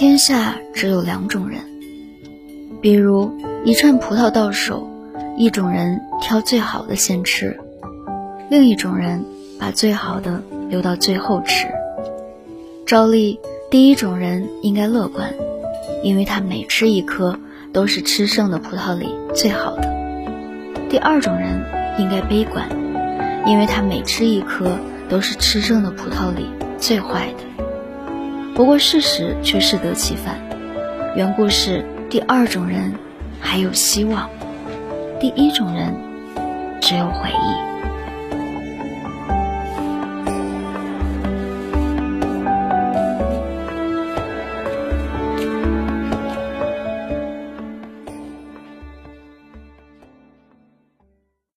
天下只有两种人，比如一串葡萄到手，一种人挑最好的先吃，另一种人把最好的留到最后吃。照例，第一种人应该乐观，因为他每吃一颗都是吃剩的葡萄里最好的；第二种人应该悲观，因为他每吃一颗都是吃剩的葡萄里最坏的。不过事实却适得其反，原故事第二种人还有希望，第一种人只有回忆。